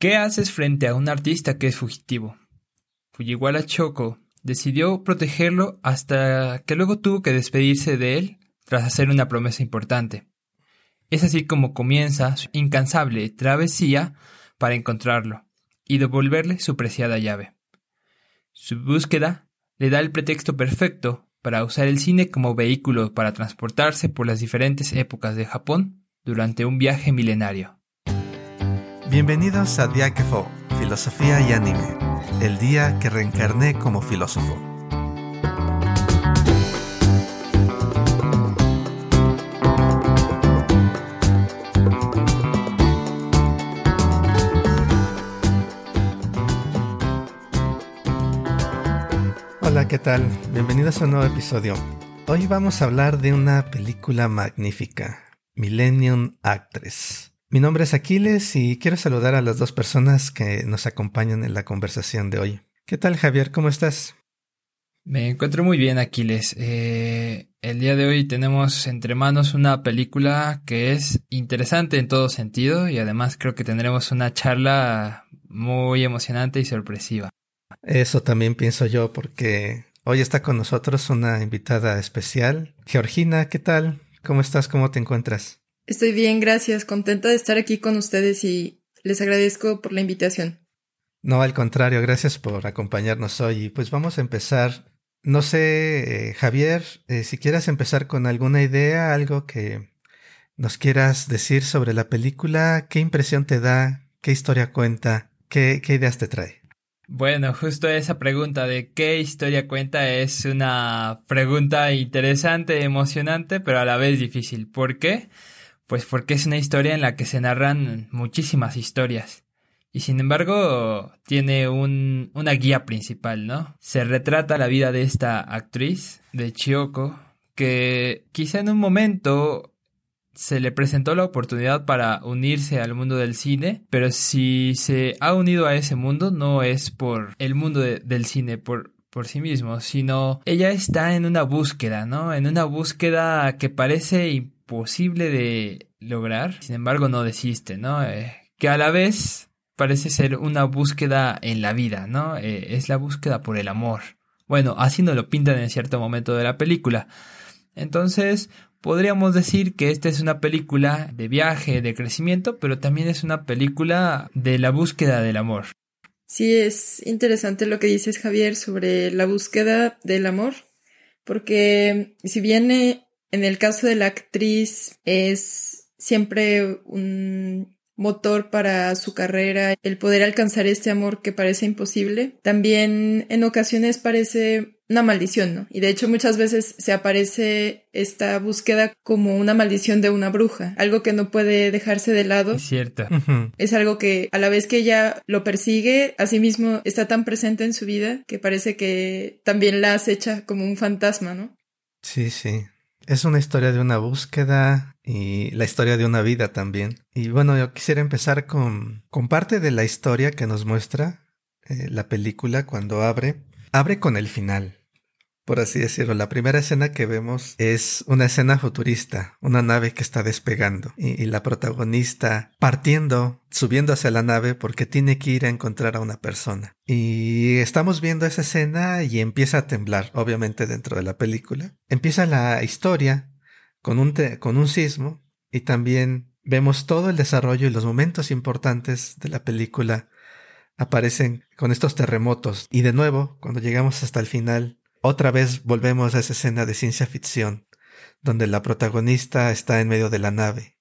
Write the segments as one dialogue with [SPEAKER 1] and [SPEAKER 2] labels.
[SPEAKER 1] ¿Qué haces frente a un artista que es fugitivo? Fujiwara Choco decidió protegerlo hasta que luego tuvo que despedirse de él tras hacer una promesa importante. Es así como comienza su incansable travesía para encontrarlo y devolverle su preciada llave. Su búsqueda le da el pretexto perfecto para usar el cine como vehículo para transportarse por las diferentes épocas de Japón durante un viaje milenario.
[SPEAKER 2] Bienvenidos a Diakefo, Filosofía y Anime, el día que reencarné como filósofo. Hola, ¿qué tal? Bienvenidos a un nuevo episodio. Hoy vamos a hablar de una película magnífica, Millennium Actress. Mi nombre es Aquiles y quiero saludar a las dos personas que nos acompañan en la conversación de hoy. ¿Qué tal Javier? ¿Cómo estás?
[SPEAKER 1] Me encuentro muy bien, Aquiles. Eh, el día de hoy tenemos entre manos una película que es interesante en todo sentido y además creo que tendremos una charla muy emocionante y sorpresiva.
[SPEAKER 2] Eso también pienso yo porque hoy está con nosotros una invitada especial. Georgina, ¿qué tal? ¿Cómo estás? ¿Cómo te encuentras?
[SPEAKER 3] Estoy bien, gracias. Contenta de estar aquí con ustedes y les agradezco por la invitación.
[SPEAKER 2] No, al contrario, gracias por acompañarnos hoy. Pues vamos a empezar. No sé, eh, Javier, eh, si quieras empezar con alguna idea, algo que nos quieras decir sobre la película, qué impresión te da, qué historia cuenta, qué, qué ideas te trae.
[SPEAKER 1] Bueno, justo esa pregunta de qué historia cuenta es una pregunta interesante, emocionante, pero a la vez difícil. ¿Por qué? Pues porque es una historia en la que se narran muchísimas historias. Y sin embargo, tiene un, una guía principal, ¿no? Se retrata la vida de esta actriz, de Chioko, que quizá en un momento se le presentó la oportunidad para unirse al mundo del cine, pero si se ha unido a ese mundo no es por el mundo del cine, por, por sí mismo, sino ella está en una búsqueda, ¿no? En una búsqueda que parece posible de lograr, sin embargo no desiste, ¿no? Eh, que a la vez parece ser una búsqueda en la vida, ¿no? Eh, es la búsqueda por el amor. Bueno, así nos lo pintan en cierto momento de la película. Entonces, podríamos decir que esta es una película de viaje, de crecimiento, pero también es una película de la búsqueda del amor.
[SPEAKER 3] Sí, es interesante lo que dices, Javier, sobre la búsqueda del amor, porque si bien en el caso de la actriz es siempre un motor para su carrera, el poder alcanzar este amor que parece imposible. También en ocasiones parece una maldición, ¿no? Y de hecho muchas veces se aparece esta búsqueda como una maldición de una bruja, algo que no puede dejarse de lado.
[SPEAKER 1] Es cierto.
[SPEAKER 3] Es algo que a la vez que ella lo persigue, asimismo está tan presente en su vida que parece que también la acecha como un fantasma, ¿no?
[SPEAKER 2] Sí, sí. Es una historia de una búsqueda y la historia de una vida también. Y bueno, yo quisiera empezar con, parte de la historia que nos muestra eh, la película cuando abre. Abre con el final por así decirlo. La primera escena que vemos es una escena futurista, una nave que está despegando y, la protagonista partiendo, subiendo hacia la nave porque tiene que ir a encontrar a una persona. Y estamos viendo esa escena y empieza a temblar, obviamente dentro de la película. Empieza la historia con un, con un sismo y también vemos todo el desarrollo y los momentos importantes de la película aparecen con estos terremotos. Y de nuevo, cuando llegamos hasta el final, otra vez volvemos a esa escena de ciencia ficción, donde la protagonista está en medio de la nave,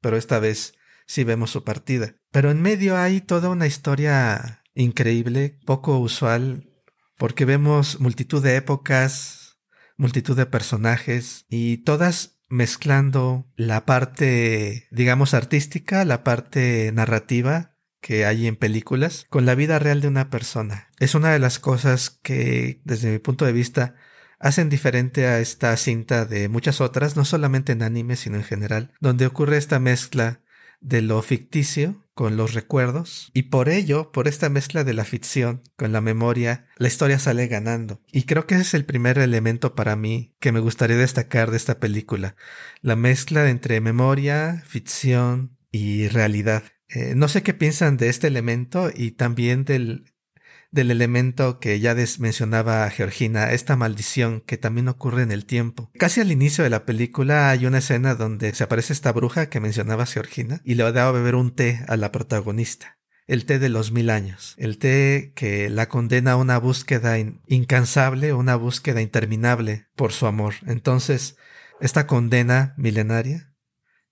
[SPEAKER 2] pero esta vez sí vemos su partida. Pero en medio hay toda una historia increíble, poco usual, porque vemos multitud de épocas, multitud de personajes y todas mezclando la parte, digamos, artística, la parte narrativa que hay en películas con la vida real de una persona. Es una de las cosas que, desde mi punto de vista, hacen diferente a esta cinta de muchas otras, no solamente en anime, sino en general, donde ocurre esta mezcla de lo ficticio con los recuerdos y por ello, por esta mezcla de la ficción con la memoria, la historia sale ganando. Y creo que ese es el primer elemento para mí que me gustaría destacar de esta película, la mezcla entre memoria, ficción y realidad. Eh, no sé qué piensan de este elemento y también del, del elemento que ya mencionaba Georgina, esta maldición que también ocurre en el tiempo. Casi al inicio de la película hay una escena donde se aparece esta bruja que mencionaba Georgina y le da a beber un té a la protagonista. El té de los mil años, el té que la condena a una búsqueda incansable, una búsqueda interminable por su amor. Entonces, esta condena milenaria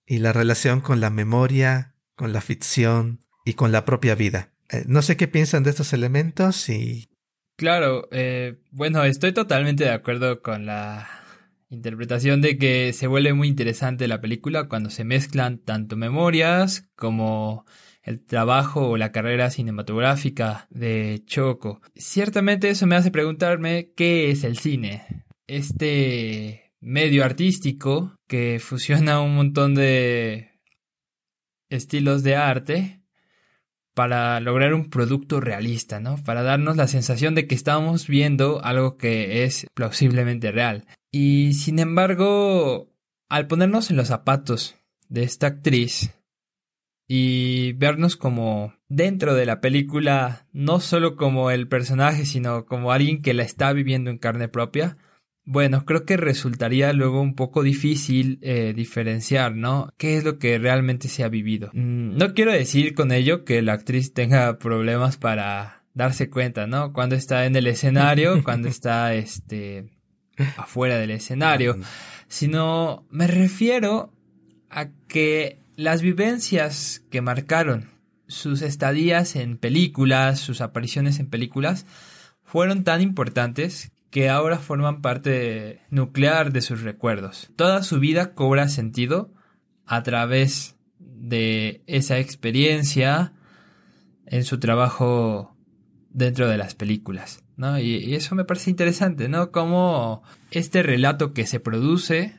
[SPEAKER 2] y la relación con la memoria, con la ficción y con la propia vida. Eh, no sé qué piensan de estos elementos y...
[SPEAKER 1] Claro, eh, bueno, estoy totalmente de acuerdo con la interpretación de que se vuelve muy interesante la película cuando se mezclan tanto memorias como el trabajo o la carrera cinematográfica de Choco. Ciertamente eso me hace preguntarme qué es el cine. Este medio artístico que fusiona un montón de estilos de arte para lograr un producto realista, ¿no? Para darnos la sensación de que estamos viendo algo que es plausiblemente real. Y sin embargo, al ponernos en los zapatos de esta actriz y vernos como dentro de la película, no solo como el personaje, sino como alguien que la está viviendo en carne propia, bueno, creo que resultaría luego un poco difícil eh, diferenciar, ¿no? ¿Qué es lo que realmente se ha vivido? Mm, no quiero decir con ello que la actriz tenga problemas para darse cuenta, ¿no? Cuando está en el escenario, cuando está, este, afuera del escenario, sino me refiero a que las vivencias que marcaron sus estadías en películas, sus apariciones en películas, fueron tan importantes que ahora forman parte nuclear de sus recuerdos. Toda su vida cobra sentido a través de esa experiencia en su trabajo dentro de las películas, ¿no? Y, eso me parece interesante, ¿no? Como este relato que se produce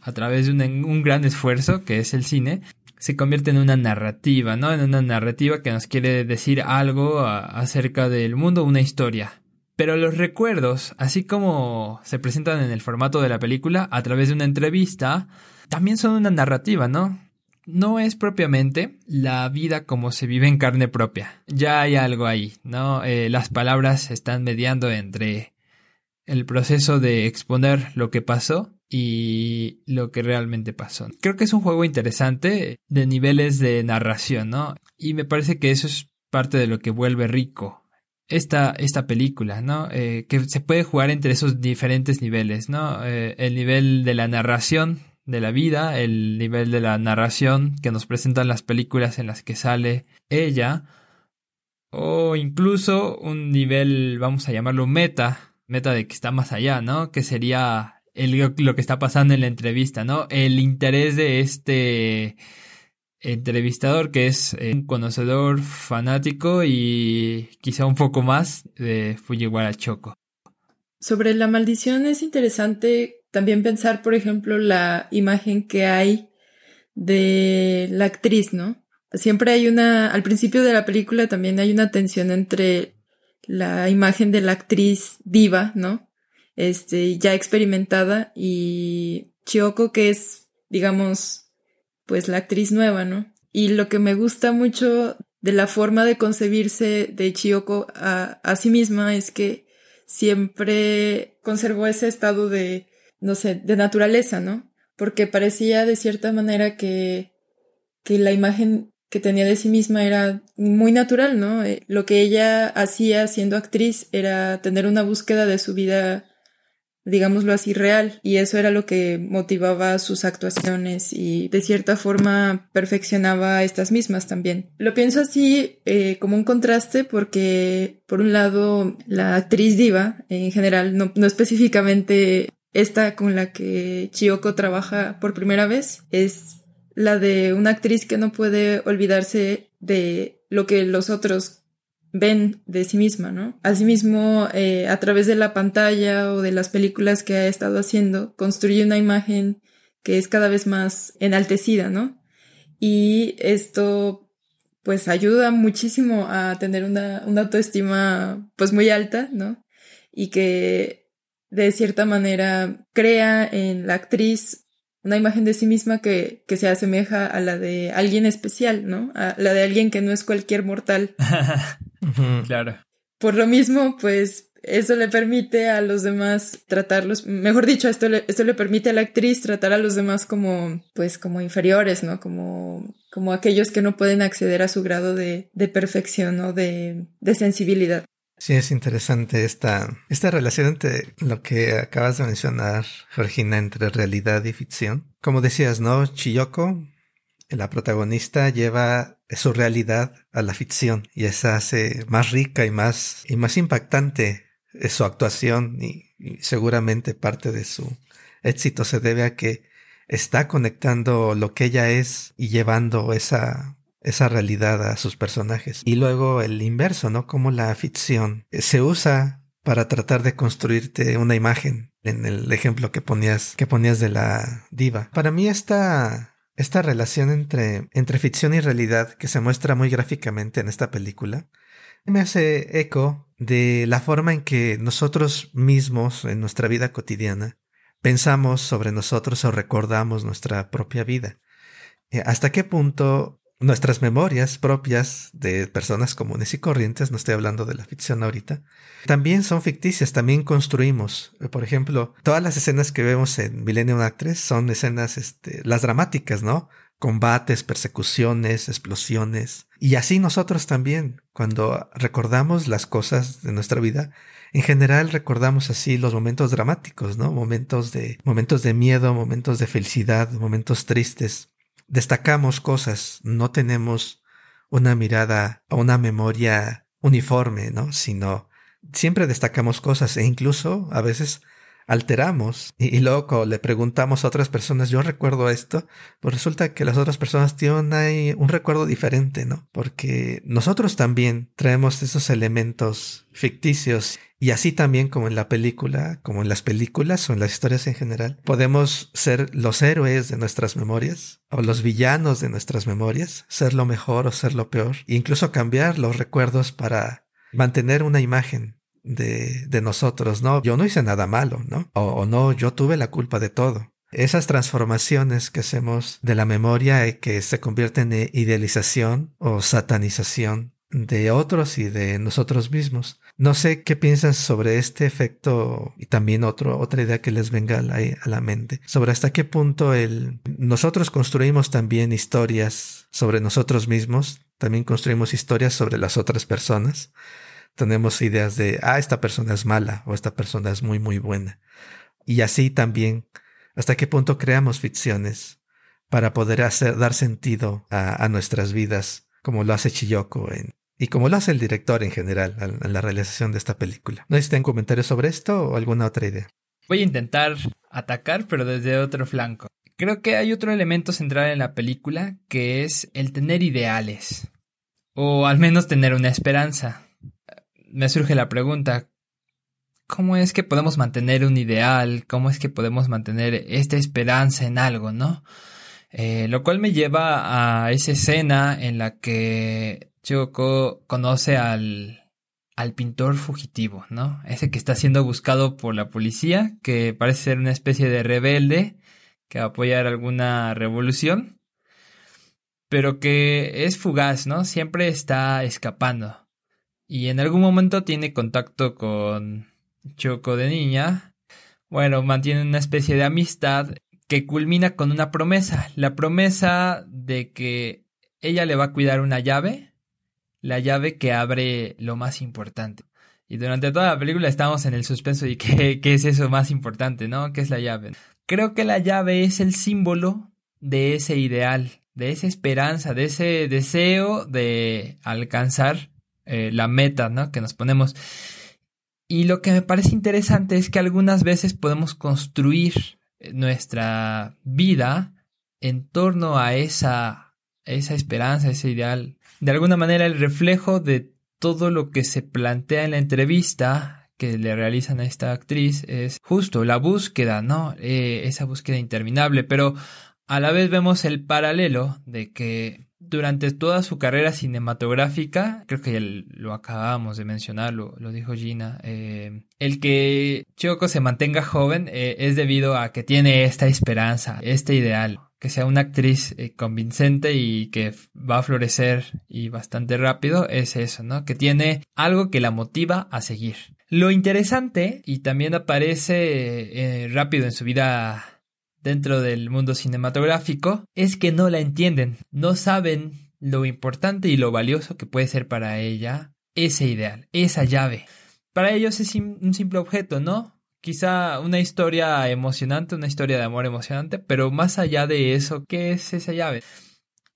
[SPEAKER 1] a través de un, un, gran esfuerzo, que es el cine, se convierte en una narrativa, ¿no? En una narrativa que nos quiere decir algo acerca del mundo, una historia. Pero los recuerdos, así como se presentan en el formato de la película a través de una entrevista, también son una narrativa, ¿no? No es propiamente la vida como se vive en carne propia. Ya hay algo ahí, ¿no? Eh, las palabras están mediando entre el proceso de exponer lo que pasó y lo que realmente pasó. Creo que es un juego interesante de niveles de narración, ¿no? Y me parece que eso es parte de lo que vuelve rico esta, esta película, ¿no? Eh, que se puede jugar entre esos diferentes niveles, ¿no? Eh, el nivel de la narración de la vida, el nivel de la narración que nos presentan las películas en las que sale ella, o incluso un nivel, vamos a llamarlo meta, meta de que está más allá, ¿no? Que sería el, lo que está pasando en la entrevista, ¿no? El interés de este entrevistador que es eh, un conocedor fanático y quizá un poco más de Fujiwara Choco.
[SPEAKER 3] Sobre la maldición es interesante también pensar, por ejemplo, la imagen que hay de la actriz, ¿no? Siempre hay una, al principio de la película también hay una tensión entre la imagen de la actriz viva, ¿no? Este, ya experimentada y Chioko que es, digamos, pues la actriz nueva, ¿no? Y lo que me gusta mucho de la forma de concebirse de Chiyoko a, a sí misma es que siempre conservó ese estado de, no sé, de naturaleza, ¿no? Porque parecía de cierta manera que, que la imagen que tenía de sí misma era muy natural, ¿no? Eh, lo que ella hacía siendo actriz era tener una búsqueda de su vida digámoslo así, real. Y eso era lo que motivaba sus actuaciones y de cierta forma perfeccionaba estas mismas también. Lo pienso así eh, como un contraste porque, por un lado, la actriz diva, en general, no, no específicamente esta con la que Chiyoko trabaja por primera vez, es la de una actriz que no puede olvidarse de lo que los otros ven de sí misma, ¿no? Asimismo, eh, a través de la pantalla o de las películas que ha estado haciendo, construye una imagen que es cada vez más enaltecida, ¿no? Y esto, pues, ayuda muchísimo a tener una, una autoestima, pues, muy alta, ¿no? Y que, de cierta manera, crea en la actriz una imagen de sí misma que, que se asemeja a la de alguien especial, ¿no? A la de alguien que no es cualquier mortal.
[SPEAKER 1] claro.
[SPEAKER 3] Por lo mismo, pues eso le permite a los demás tratarlos, mejor dicho, esto le, esto le permite a la actriz tratar a los demás como, pues, como inferiores, ¿no? Como, como aquellos que no pueden acceder a su grado de, de perfección o de, de sensibilidad.
[SPEAKER 2] Sí, es interesante esta, esta relación entre lo que acabas de mencionar, Georgina, entre realidad y ficción. Como decías, ¿no? Chiyoko, la protagonista, lleva su realidad a la ficción y esa hace más rica y más, y más impactante su actuación y, seguramente parte de su éxito se debe a que está conectando lo que ella es y llevando esa esa realidad a sus personajes. Y luego el inverso, ¿no? Como la ficción se usa para tratar de construirte una imagen en el ejemplo que ponías, que ponías de la diva. Para mí esta, esta relación entre, entre ficción y realidad que se muestra muy gráficamente en esta película me hace eco de la forma en que nosotros mismos en nuestra vida cotidiana pensamos sobre nosotros o recordamos nuestra propia vida. Eh, ¿Hasta qué punto nuestras memorias propias de personas comunes y corrientes, no estoy hablando de la ficción ahorita, también son ficticias, también construimos. Por ejemplo, todas las escenas que vemos en Millennium Actress son escenas, este, las dramáticas, ¿no? Combates, persecuciones, explosiones. Y así nosotros también, cuando recordamos las cosas de nuestra vida, en general recordamos así los momentos dramáticos, ¿no? Momentos de, momentos de miedo, momentos de felicidad, momentos tristes destacamos cosas, no tenemos una mirada o una memoria uniforme, ¿no? Sino siempre destacamos cosas e incluso a veces alteramos y, luego le preguntamos a otras personas, yo recuerdo esto, pues resulta que las otras personas tienen un recuerdo diferente, ¿no? Porque nosotros también traemos esos elementos ficticios y así también como en la película, como en las películas o en las historias en general, podemos ser los héroes de nuestras memorias o los villanos de nuestras memorias, ser lo mejor o ser lo peor, e incluso cambiar los recuerdos para mantener una imagen de, de nosotros, ¿no? Yo no hice nada malo, ¿no? O, o no, yo tuve la culpa de todo. Esas transformaciones que hacemos de la memoria y que se convierten en idealización o satanización de otros y de nosotros mismos. No sé qué piensas sobre este efecto y también otro, otra idea que les venga a la, a la, mente, sobre hasta qué punto el, nosotros construimos también historias sobre nosotros mismos, también construimos historias sobre las otras personas tenemos ideas de, ah, esta persona es mala o esta persona es muy, muy buena. Y así también, hasta qué punto creamos ficciones para poder hacer, dar sentido a, a nuestras vidas, como lo hace Chiyoko en, y como lo hace el director en general en la realización de esta película. ¿No existen comentarios sobre esto o alguna otra idea?
[SPEAKER 1] Voy a intentar atacar, pero desde otro flanco. Creo que hay otro elemento central en la película que es el tener ideales. O al menos tener una esperanza me surge la pregunta, ¿cómo es que podemos mantener un ideal? ¿Cómo es que podemos mantener esta esperanza en algo, no? Eh, lo cual me lleva a esa escena en la que Choko conoce al, al pintor fugitivo, ¿no? Ese que está siendo buscado por la policía, que parece ser una especie de rebelde que va a apoyar alguna revolución, pero que es fugaz, ¿no? Siempre está escapando y en algún momento tiene contacto con Choco de niña. Bueno, mantiene una especie de amistad que culmina con una promesa, la promesa de que ella le va a cuidar una llave, la llave que abre lo más importante. Y durante toda la película estamos en el suspenso de qué, qué es eso más importante, ¿no? ¿Qué es la llave? Creo que la llave es el símbolo de ese ideal, de esa esperanza, de ese deseo de alcanzar eh, la meta, ¿no? Que nos ponemos. Y lo que me parece interesante es que algunas veces podemos construir nuestra vida en torno a esa, esa esperanza, ese ideal. De alguna manera el reflejo de todo lo que se plantea en la entrevista que le realizan a esta actriz es justo la búsqueda, ¿no? Eh, esa búsqueda interminable, pero a la vez vemos el paralelo de que durante toda su carrera cinematográfica, creo que ya lo acabamos de mencionar, lo, dijo Gina, eh, el que Choco se mantenga joven eh, es debido a que tiene esta esperanza, este ideal, que sea una actriz eh, convincente y que va a florecer y bastante rápido, es eso, ¿no? Que tiene algo que la motiva a seguir. Lo interesante, y también aparece rápido en su vida dentro del mundo cinematográfico es que no la entienden, no saben lo importante y lo valioso que puede ser para ella ese ideal, esa llave. Para ellos es un simple objeto, ¿no? Quizá una historia emocionante, una historia de amor emocionante, pero más allá de eso, ¿qué es esa llave?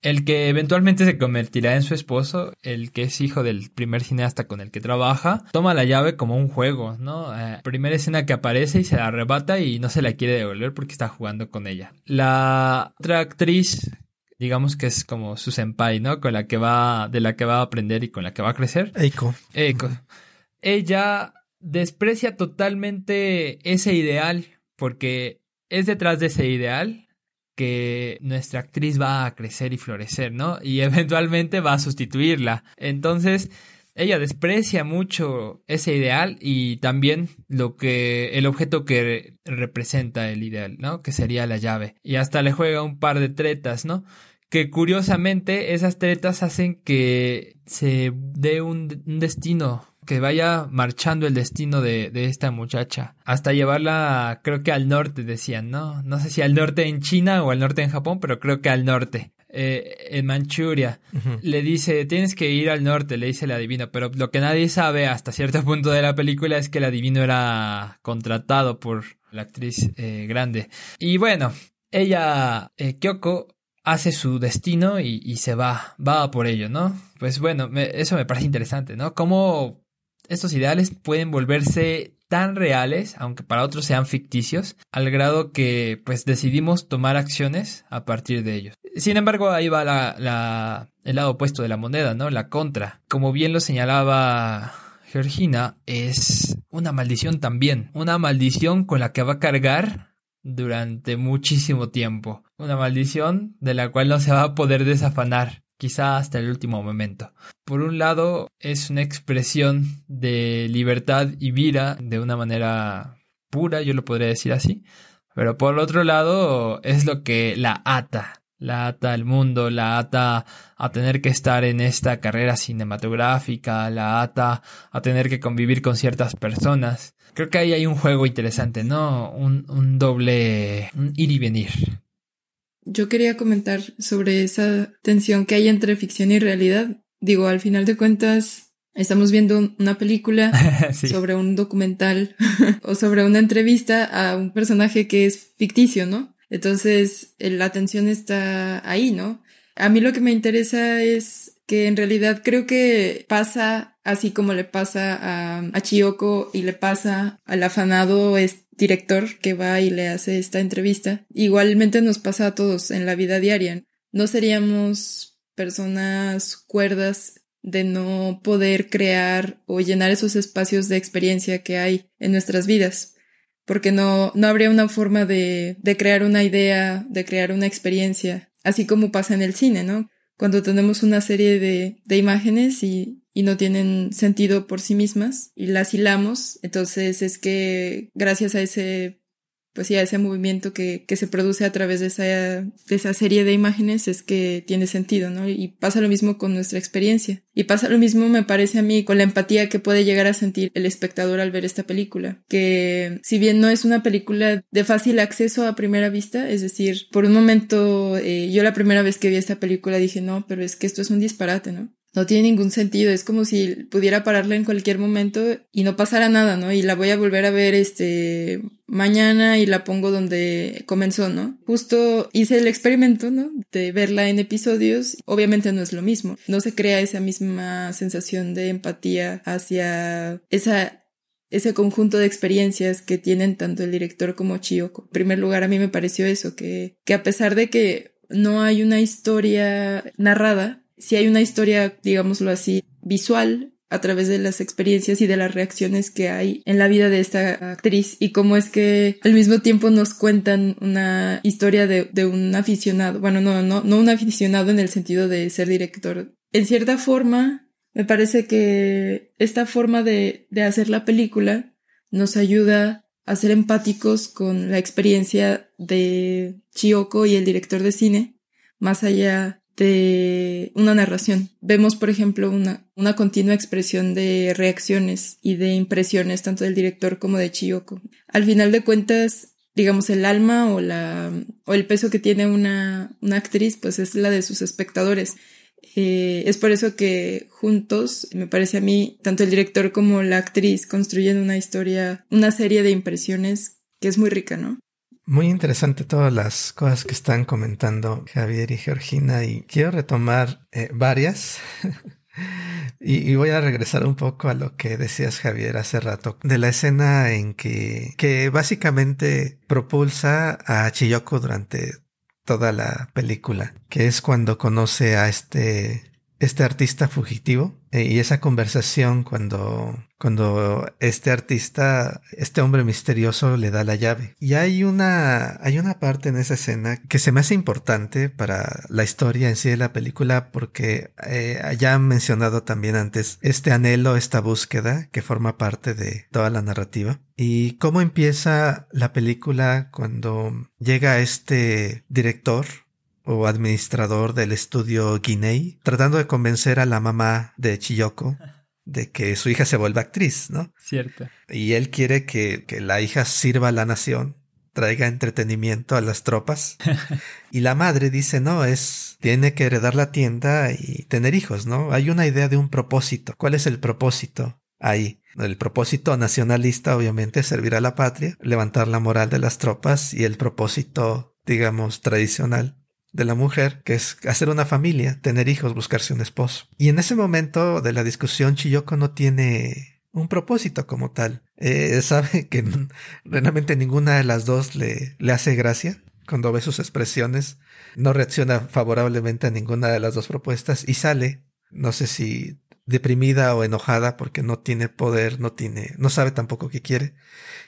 [SPEAKER 1] El que eventualmente se convertirá en su esposo, el que es hijo del primer cineasta con el que trabaja, toma la llave como un juego, ¿no? Eh, primera escena que aparece y se la arrebata y no se la quiere devolver porque está jugando con ella. La otra actriz, digamos que es como su senpai, ¿no? Con la que va, de la que va a aprender y con la que va a crecer.
[SPEAKER 2] Eiko.
[SPEAKER 1] Eiko. Ella desprecia totalmente ese ideal porque es detrás de ese ideal que nuestra actriz va a crecer y florecer, ¿no? Y eventualmente va a sustituirla. Entonces, ella desprecia mucho ese ideal y también lo que el objeto que representa el ideal, ¿no? Que sería la llave. Y hasta le juega un par de tretas, ¿no? Que curiosamente esas tretas hacen que se dé un, un destino que vaya marchando el destino de, de, esta muchacha. Hasta llevarla, creo que al norte, decían, ¿no? No sé si al norte en China o al norte en Japón, pero creo que al norte. Eh, en Manchuria. Le dice, tienes que ir al norte, le dice el adivino. Pero lo que nadie sabe hasta cierto punto de la película es que el adivino era contratado por la actriz eh, grande. Y bueno, ella, eh, Kyoko, hace su destino y, y, se va, va por ello, ¿no? Pues bueno, eso me parece interesante, ¿no? Cómo estos ideales pueden volverse tan reales, aunque para otros sean ficticios, al grado que pues decidimos tomar acciones a partir de ellos. Sin embargo, ahí va la, el lado opuesto de la moneda, ¿no? La contra. Como bien lo señalaba Georgina, es una maldición también. Una maldición con la que va a cargar durante muchísimo tiempo. Una maldición de la cual no se va a poder desafanar quizá hasta el último momento. Por un lado, es una expresión de libertad y vida de una manera pura, yo lo podría decir así, pero por otro lado, es lo que la ata, la ata al mundo, la ata a tener que estar en esta carrera cinematográfica, la ata a tener que convivir con ciertas personas. Creo que ahí hay un juego interesante, ¿no? Un, un doble un ir y venir.
[SPEAKER 3] Yo quería comentar sobre esa tensión que hay entre ficción y realidad. Digo, al final de cuentas, estamos viendo una película sobre un documental o sobre una entrevista a un personaje que es ficticio, ¿no? Entonces, la tensión está ahí, ¿no? A mí lo que me interesa es que en realidad creo que pasa así como le pasa a, a Chiyoko y le pasa al afanado director que va y le hace esta entrevista. Igualmente nos pasa a todos en la vida diaria. No seríamos personas cuerdas de no poder crear o llenar esos espacios de experiencia que hay en nuestras vidas. Porque no, no habría una forma de, de crear una idea, de crear una experiencia, así como pasa en el cine, ¿no? Cuando tenemos una serie de, de imágenes y y no tienen sentido por sí mismas y las hilamos. Entonces es que gracias a ese, pues sí, a ese movimiento que, que se produce a través de esa, de esa serie de imágenes es que tiene sentido, ¿no? Y pasa lo mismo con nuestra experiencia. Y pasa lo mismo, me parece a mí, con la empatía que puede llegar a sentir el espectador al ver esta película. Que si bien no es una película de fácil acceso a primera vista, es decir, por un momento, eh, yo la primera vez que vi esta película dije, no, pero es que esto es un disparate, ¿no? No tiene ningún sentido. Es como si pudiera pararla en cualquier momento y no pasara nada, ¿no? Y la voy a volver a ver este mañana y la pongo donde comenzó, ¿no? Justo hice el experimento, ¿no? De verla en episodios. Obviamente no es lo mismo. No se crea esa misma sensación de empatía hacia esa ese conjunto de experiencias que tienen tanto el director como Chiyoko. En primer lugar, a mí me pareció eso, que, que a pesar de que no hay una historia narrada, si hay una historia, digámoslo así, visual, a través de las experiencias y de las reacciones que hay en la vida de esta actriz y cómo es que al mismo tiempo nos cuentan una historia de, de un aficionado, bueno, no, no, no un aficionado en el sentido de ser director. En cierta forma, me parece que esta forma de, de hacer la película nos ayuda a ser empáticos con la experiencia de Chiyoko y el director de cine, más allá de una narración. Vemos, por ejemplo, una, una continua expresión de reacciones y de impresiones tanto del director como de Chiyoko. Al final de cuentas, digamos, el alma o la, o el peso que tiene una, una actriz, pues es la de sus espectadores. Eh, es por eso que juntos, me parece a mí, tanto el director como la actriz construyen una historia, una serie de impresiones que es muy rica, ¿no?
[SPEAKER 2] Muy interesante todas las cosas que están comentando Javier y Georgina y quiero retomar eh, varias. y, voy a regresar un poco a lo que decías Javier hace rato, de la escena en que, que básicamente propulsa a Chiyoko durante toda la película, que es cuando conoce a este, este artista fugitivo eh, y esa conversación cuando cuando este artista, este hombre misterioso le da la llave. Y hay una, hay una parte en esa escena que se me hace importante para la historia en sí de la película porque eh, ya han mencionado también antes este anhelo, esta búsqueda que forma parte de toda la narrativa. Y cómo empieza la película cuando llega este director o administrador del estudio Guinea tratando de convencer a la mamá de Chiyoko de que su hija se vuelva actriz, ¿no?
[SPEAKER 1] Cierto.
[SPEAKER 2] Y él quiere que, que la hija sirva a la nación, traiga entretenimiento a las tropas. y la madre dice, no, es, tiene que heredar la tienda y tener hijos, ¿no? Hay una idea de un propósito. ¿Cuál es el propósito ahí? El propósito nacionalista, obviamente, es servir a la patria, levantar la moral de las tropas y el propósito, digamos, tradicional de la mujer, que es hacer una familia, tener hijos, buscarse un esposo. Y en ese momento de la discusión, Chiyoko no tiene un propósito como tal. Eh, sabe que realmente ninguna de las dos le, le hace gracia. Cuando ve sus expresiones, no reacciona favorablemente a ninguna de las dos propuestas y sale, no sé si deprimida o enojada porque no tiene poder, no tiene, no sabe tampoco qué quiere.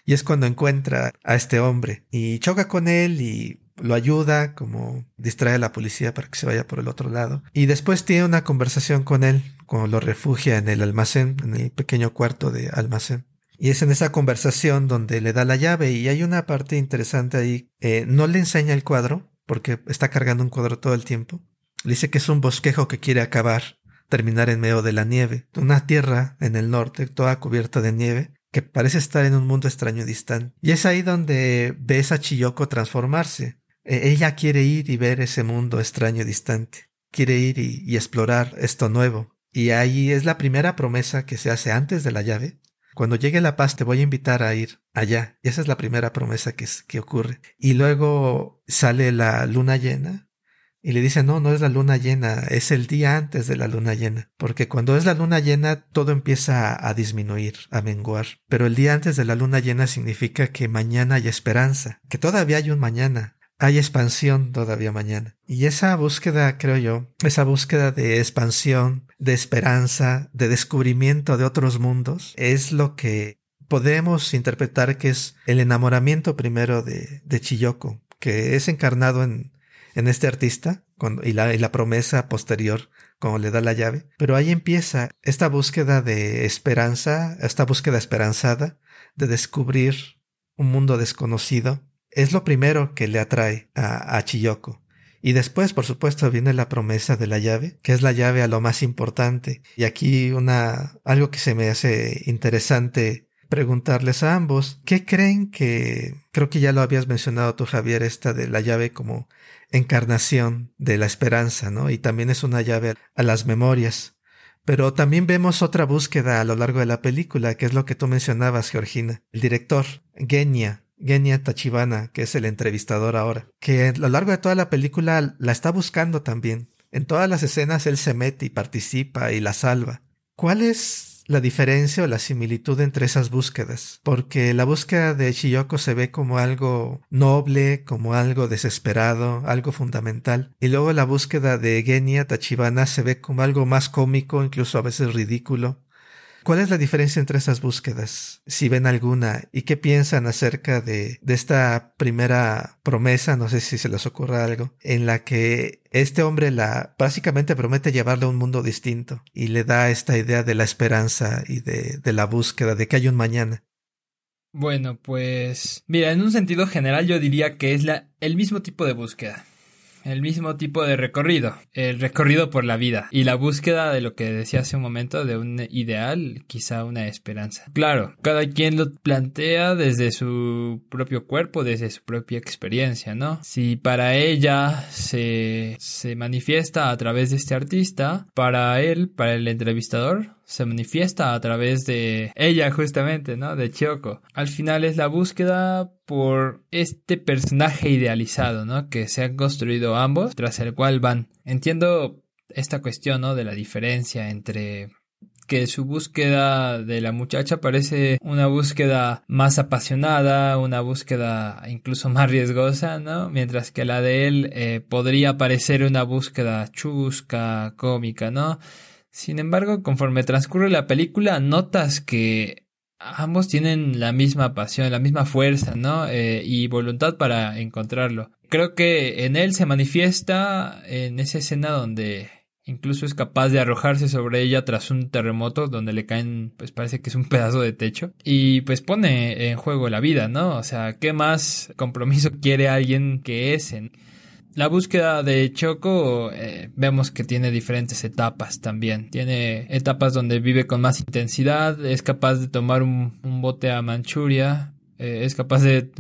[SPEAKER 2] Y es cuando encuentra a este hombre y choca con él y lo ayuda, como distrae a la policía para que se vaya por el otro lado. Y después tiene una conversación con él, cuando lo refugia en el almacén, en el pequeño cuarto de almacén. Y es en esa conversación donde le da la llave y hay una parte interesante ahí. Eh, no le enseña el cuadro, porque está cargando un cuadro todo el tiempo. Le dice que es un bosquejo que quiere acabar, terminar en medio de la nieve. Una tierra en el norte, toda cubierta de nieve, que parece estar en un mundo extraño y distante. Y es ahí donde ves a Chiyoko transformarse. E-, ella quiere ir y ver ese mundo extraño y distante. Quiere ir y, explorar esto nuevo. Y ahí es la primera promesa que se hace antes de la llave. Cuando llegue la paz te voy a invitar a ir allá. Y esa es la primera promesa que, que ocurre. Y luego sale la luna llena y le dice, no, no es la luna llena, es el día antes de la luna llena, porque cuando es la luna llena todo empieza a, disminuir, a menguar, pero el día antes de la luna llena significa que mañana hay esperanza, que todavía hay un mañana, hay expansión todavía mañana. Y esa búsqueda, creo yo, esa búsqueda de expansión, de esperanza, de descubrimiento de otros mundos, es lo que podemos interpretar que es el enamoramiento primero de, de Chiyoko, que es encarnado en, en este artista y, la, y la promesa posterior como le da la llave. Pero ahí empieza esta búsqueda de esperanza, esta búsqueda esperanzada de descubrir un mundo desconocido es lo primero que le atrae a, Chiyoko. Y después, por supuesto, viene la promesa de la llave, que es la llave a lo más importante. Y aquí una, algo que se me hace interesante preguntarles a ambos, ¿qué creen que, creo que ya lo habías mencionado tú, Javier, esta de la llave como encarnación de la esperanza, ¿no? Y también es una llave a las memorias. Pero también vemos otra búsqueda a lo largo de la película, que es lo que tú mencionabas, Georgina. El director, Genia, Genia Tachibana, que es el entrevistador ahora, que a lo largo de toda la película la está buscando también. En todas las escenas él se mete y participa y la salva. ¿Cuál es la diferencia o la similitud entre esas búsquedas? Porque la búsqueda de Chiyoko se ve como algo noble, como algo desesperado, algo fundamental. Y luego la búsqueda de Genia Tachibana se ve como algo más cómico, incluso a veces ridículo, ¿Cuál es la diferencia entre esas búsquedas? Si ven alguna y qué piensan acerca de, esta primera promesa, no sé si se les ocurra algo, en la que este hombre la básicamente promete llevarle a un mundo distinto y le da esta idea de la esperanza y de, de la búsqueda, de que hay un mañana.
[SPEAKER 1] Bueno, pues mira, en un sentido general yo diría que es la, el mismo tipo de búsqueda el mismo tipo de recorrido, el recorrido por la vida y la búsqueda de lo que decía hace un momento de un ideal, quizá una esperanza. Claro, cada quien lo plantea desde su propio cuerpo, desde su propia experiencia, ¿no? Si para ella se, se manifiesta a través de este artista, para él, para el entrevistador, se manifiesta a través de ella justamente, ¿no? De Choco. Al final es la búsqueda por este personaje idealizado, ¿no? Que se han construido ambos, tras el cual van. Entiendo esta cuestión, ¿no? De la diferencia entre que su búsqueda de la muchacha parece una búsqueda más apasionada, una búsqueda incluso más riesgosa, ¿no? Mientras que la de él eh, podría parecer una búsqueda chusca, cómica, ¿no? Sin embargo, conforme transcurre la película, notas que ambos tienen la misma pasión, la misma fuerza, ¿no? Eh, y voluntad para encontrarlo. Creo que en él se manifiesta en esa escena donde incluso es capaz de arrojarse sobre ella tras un terremoto donde le caen, pues parece que es un pedazo de techo y pues pone en juego la vida, ¿no? O sea, ¿qué más compromiso quiere alguien que ese? La búsqueda de Choco eh, vemos que tiene diferentes etapas también. Tiene etapas donde vive con más intensidad, es capaz de tomar un, bote a Manchuria, eh, es capaz de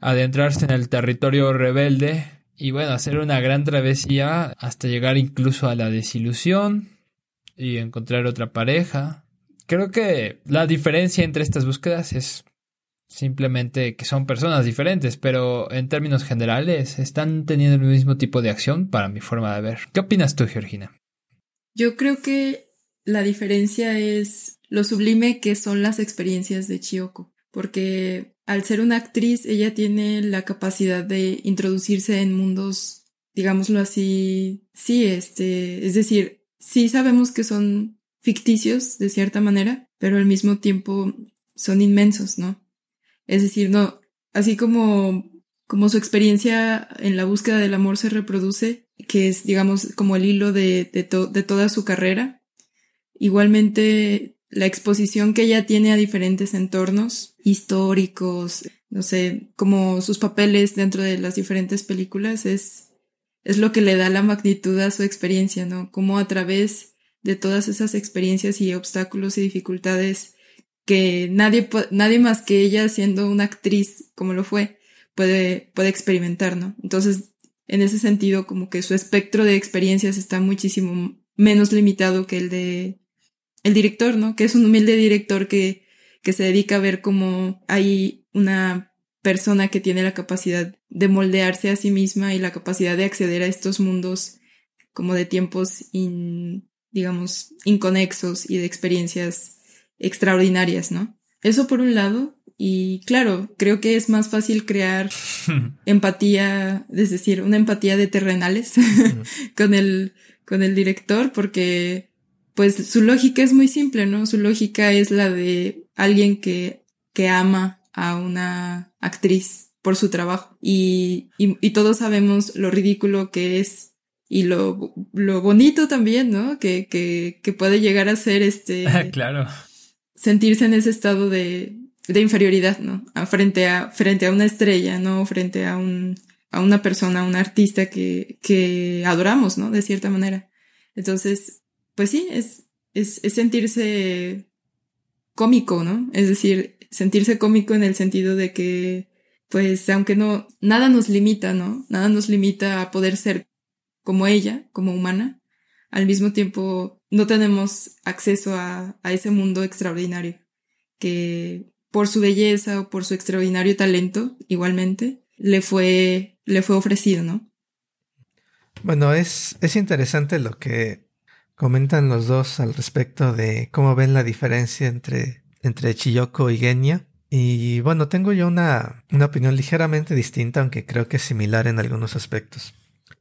[SPEAKER 1] adentrarse en el territorio rebelde y bueno, hacer una gran travesía hasta llegar incluso a la desilusión y encontrar otra pareja. Creo que la diferencia entre estas búsquedas es simplemente que son personas diferentes, pero en términos generales están teniendo el mismo tipo de acción para mi forma de ver. ¿Qué opinas tú, Georgina?
[SPEAKER 3] Yo creo que la diferencia es lo sublime que son las experiencias de Chiyoko, porque al ser una actriz ella tiene la capacidad de introducirse en mundos, digámoslo así, sí, este, es decir, sí sabemos que son ficticios de cierta manera, pero al mismo tiempo son inmensos, ¿no? Es decir, no, así como, como su experiencia en la búsqueda del amor se reproduce, que es, digamos, como el hilo de, de, de toda su carrera, igualmente la exposición que ella tiene a diferentes entornos históricos, no sé, como sus papeles dentro de las diferentes películas es, es lo que le da la magnitud a su experiencia, ¿no? Como a través de todas esas experiencias y obstáculos y dificultades que nadie, nadie más que ella siendo una actriz como lo fue puede, puede experimentar, ¿no? Entonces, en ese sentido, como que su espectro de experiencias está muchísimo menos limitado que el de el director, ¿no? Que es un humilde director que, que se dedica a ver cómo hay una persona que tiene la capacidad de moldearse a sí misma y la capacidad de acceder a estos mundos como de tiempos digamos, inconexos y de experiencias extraordinarias, ¿no? Eso por un lado. Y claro, creo que es más fácil crear empatía, es decir, una empatía de terrenales con el, con el director, porque pues su lógica es muy simple, ¿no? Su lógica es la de alguien que, que ama a una actriz por su trabajo. Y, y, y todos sabemos lo ridículo que es y lo, lo bonito también, ¿no? Que, que, que puede llegar a ser este.
[SPEAKER 1] claro
[SPEAKER 3] sentirse en ese estado de, de inferioridad, ¿no? Frente a, frente a una estrella, ¿no? Frente a un, a una persona, a un artista que, que adoramos, ¿no? De cierta manera. Entonces, pues sí, es, es, es sentirse cómico, ¿no? Es decir, sentirse cómico en el sentido de que, pues, aunque no, nada nos limita, ¿no? Nada nos limita a poder ser como ella, como humana. Al mismo tiempo, no tenemos acceso a, ese mundo extraordinario que por su belleza o por su extraordinario talento, igualmente, le fue, le fue ofrecido, ¿no?
[SPEAKER 2] Bueno, es, es interesante lo que comentan los dos al respecto de cómo ven la diferencia entre, entre Chiyoko y Genya. Y bueno, tengo yo una, una opinión ligeramente distinta, aunque creo que es similar en algunos aspectos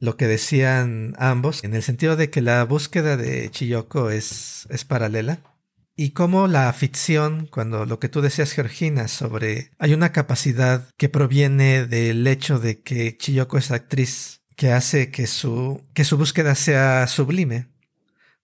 [SPEAKER 2] lo que decían ambos, en el sentido de que la búsqueda de Chiyoko es, es paralela. y cómo la ficción, cuando lo que tú decías, Georgina, sobre hay una capacidad que proviene del hecho de que Chiyoko es actriz, que hace que su, que su búsqueda sea sublime,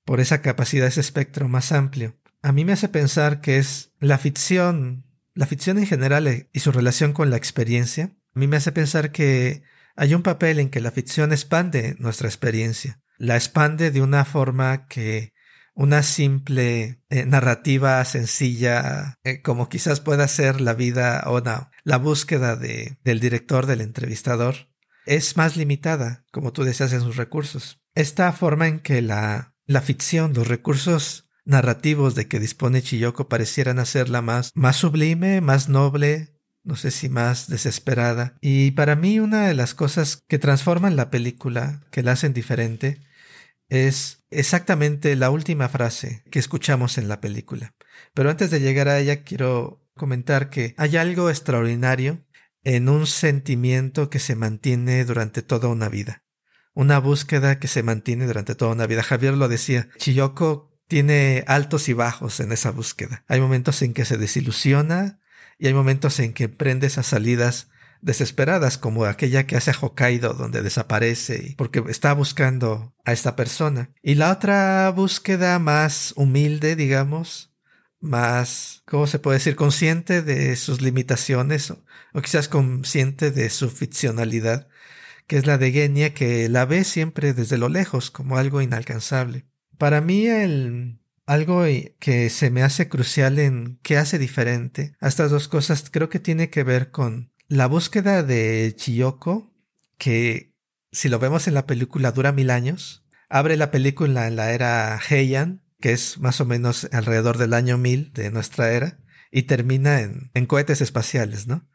[SPEAKER 2] por esa capacidad, ese espectro más amplio. A mí me hace pensar que es la ficción, la ficción en general eh, y su relación con la experiencia. A mí me hace pensar que hay un papel en que la ficción expande nuestra experiencia. La expande de una forma que una simple eh, narrativa sencilla, eh, como quizás pueda ser la vida o la búsqueda de, del director, del entrevistador, es más limitada, como tú decías, en sus recursos. Esta forma en que la, la ficción, los recursos narrativos de que dispone Chiyoko parecieran hacerla más, más sublime, más noble, no sé si más desesperada. Y para mí una de las cosas que transforman la película, que la hacen diferente, es exactamente la última frase que escuchamos en la película. Pero antes de llegar a ella quiero comentar que hay algo extraordinario en un sentimiento que se mantiene durante toda una vida. Una búsqueda que se mantiene durante toda una vida. Javier lo decía, Chiyoko tiene altos y bajos en esa búsqueda. Hay momentos en que se desilusiona y hay momentos en que emprende esas salidas desesperadas como aquella que hace a Hokkaido donde desaparece porque está buscando a esta persona. Y la otra búsqueda más humilde, digamos, más, ¿cómo se puede decir? Consciente de sus limitaciones o, quizás consciente de su ficcionalidad, que es la de Genia, que la ve siempre desde lo lejos como algo inalcanzable. Para mí el, algo que se me hace crucial en qué hace diferente a estas dos cosas creo que tiene que ver con la búsqueda de Chiyoko, que si lo vemos en la película dura mil años, abre la película en la era Heian, que es más o menos alrededor del año mil de nuestra era, y termina en, en cohetes espaciales, ¿no?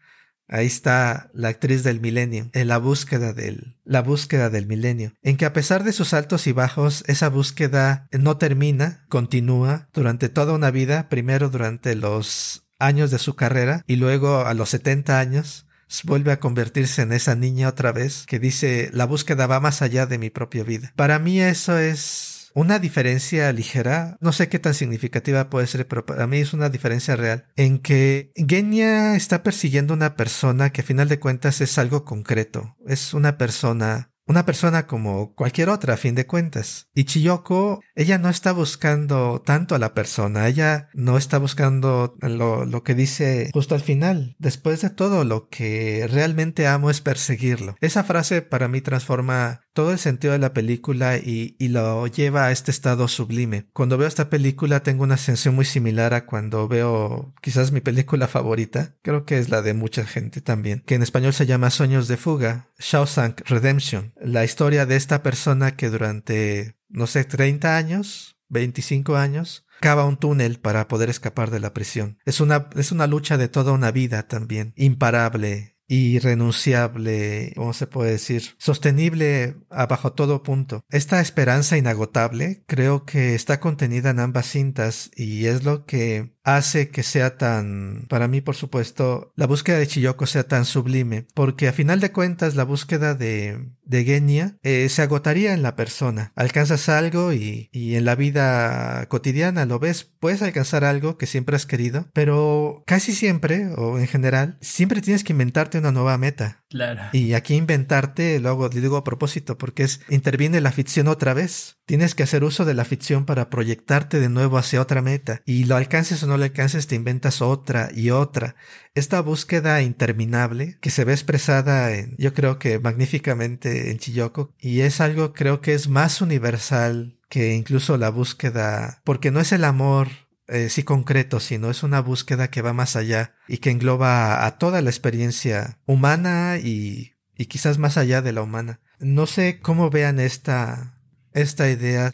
[SPEAKER 2] Ahí está la actriz del milenio, en la búsqueda del, la búsqueda del milenio, en que a pesar de sus altos y bajos, esa búsqueda no termina, continúa durante toda una vida, primero durante los años de su carrera y luego a los 70 años vuelve a convertirse en esa niña otra vez que dice la búsqueda va más allá de mi propia vida. Para mí eso es una diferencia ligera, no sé qué tan significativa puede ser, pero para mí es una diferencia real, en que Genia está persiguiendo una persona que a final de cuentas es algo concreto, es una persona una persona como cualquier otra a fin de cuentas. Y Chiyoko, ella no está buscando tanto a la persona, ella no está buscando lo, lo, que dice justo al final. Después de todo, lo que realmente amo es perseguirlo. Esa frase para mí transforma todo el sentido de la película y, y, lo lleva a este estado sublime. Cuando veo esta película tengo una sensación muy similar a cuando veo quizás mi película favorita, creo que es la de mucha gente también, que en español se llama Sueños de Fuga, Shawshank Redemption, la historia de esta persona que durante, no sé, 30 años, 25 años, cava un túnel para poder escapar de la prisión. Es una, es una lucha de toda una vida también, imparable, irrenunciable, ¿cómo se puede decir? Sostenible bajo todo punto. Esta esperanza inagotable creo que está contenida en ambas cintas y es lo que hace que sea tan, para mí por supuesto, la búsqueda de Chiyoko sea tan sublime, porque a final de cuentas la búsqueda de, de Genia eh, se agotaría en la persona. Alcanzas algo y, y en la vida cotidiana lo ves, puedes alcanzar algo que siempre has querido, pero casi siempre, o en general, siempre tienes que inventarte una nueva meta.
[SPEAKER 1] Claro.
[SPEAKER 2] Y aquí inventarte, lo hago, digo a propósito, porque es, interviene la ficción otra vez. Tienes que hacer uso de la ficción para proyectarte de nuevo hacia otra meta. Y lo alcances o no lo alcances, te inventas otra y otra. Esta búsqueda interminable que se ve expresada en, yo creo que magníficamente en Chiyoko. Y es algo creo que es más universal que incluso la búsqueda, porque no es el amor eh, sí concreto, sino es una búsqueda que va más allá y que engloba a, toda la experiencia humana y, y quizás más allá de la humana. No sé cómo vean esta, esta idea.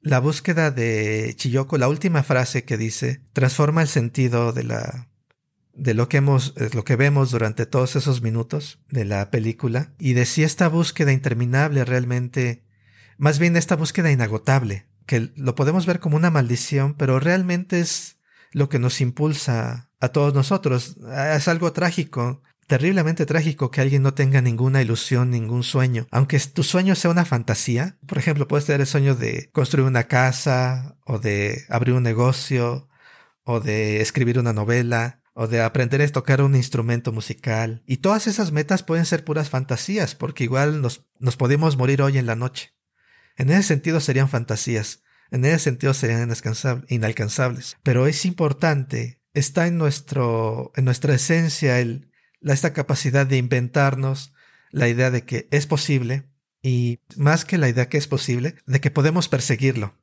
[SPEAKER 2] La búsqueda de Chiyoko, la última frase que dice, transforma el sentido de la de lo que hemos, eh, lo que vemos durante todos esos minutos de la película y de si esta búsqueda interminable realmente, más bien esta búsqueda inagotable, que lo podemos ver como una maldición, pero realmente es lo que nos impulsa a todos nosotros. Es algo trágico, terriblemente trágico que alguien no tenga ninguna ilusión, ningún sueño. Aunque tu sueño sea una fantasía, por ejemplo, puedes tener el sueño de construir una casa o de abrir un negocio o de escribir una novela, o de aprender a tocar un instrumento musical. Y todas esas metas pueden ser puras fantasías, porque igual nos, nos podemos morir hoy en la noche. En ese sentido serían fantasías, en ese sentido serían inalcanzables. Pero es importante, está en, nuestro, en nuestra esencia el, esta capacidad de inventarnos la idea de que es posible y más que la idea que es posible, de que podemos perseguirlo.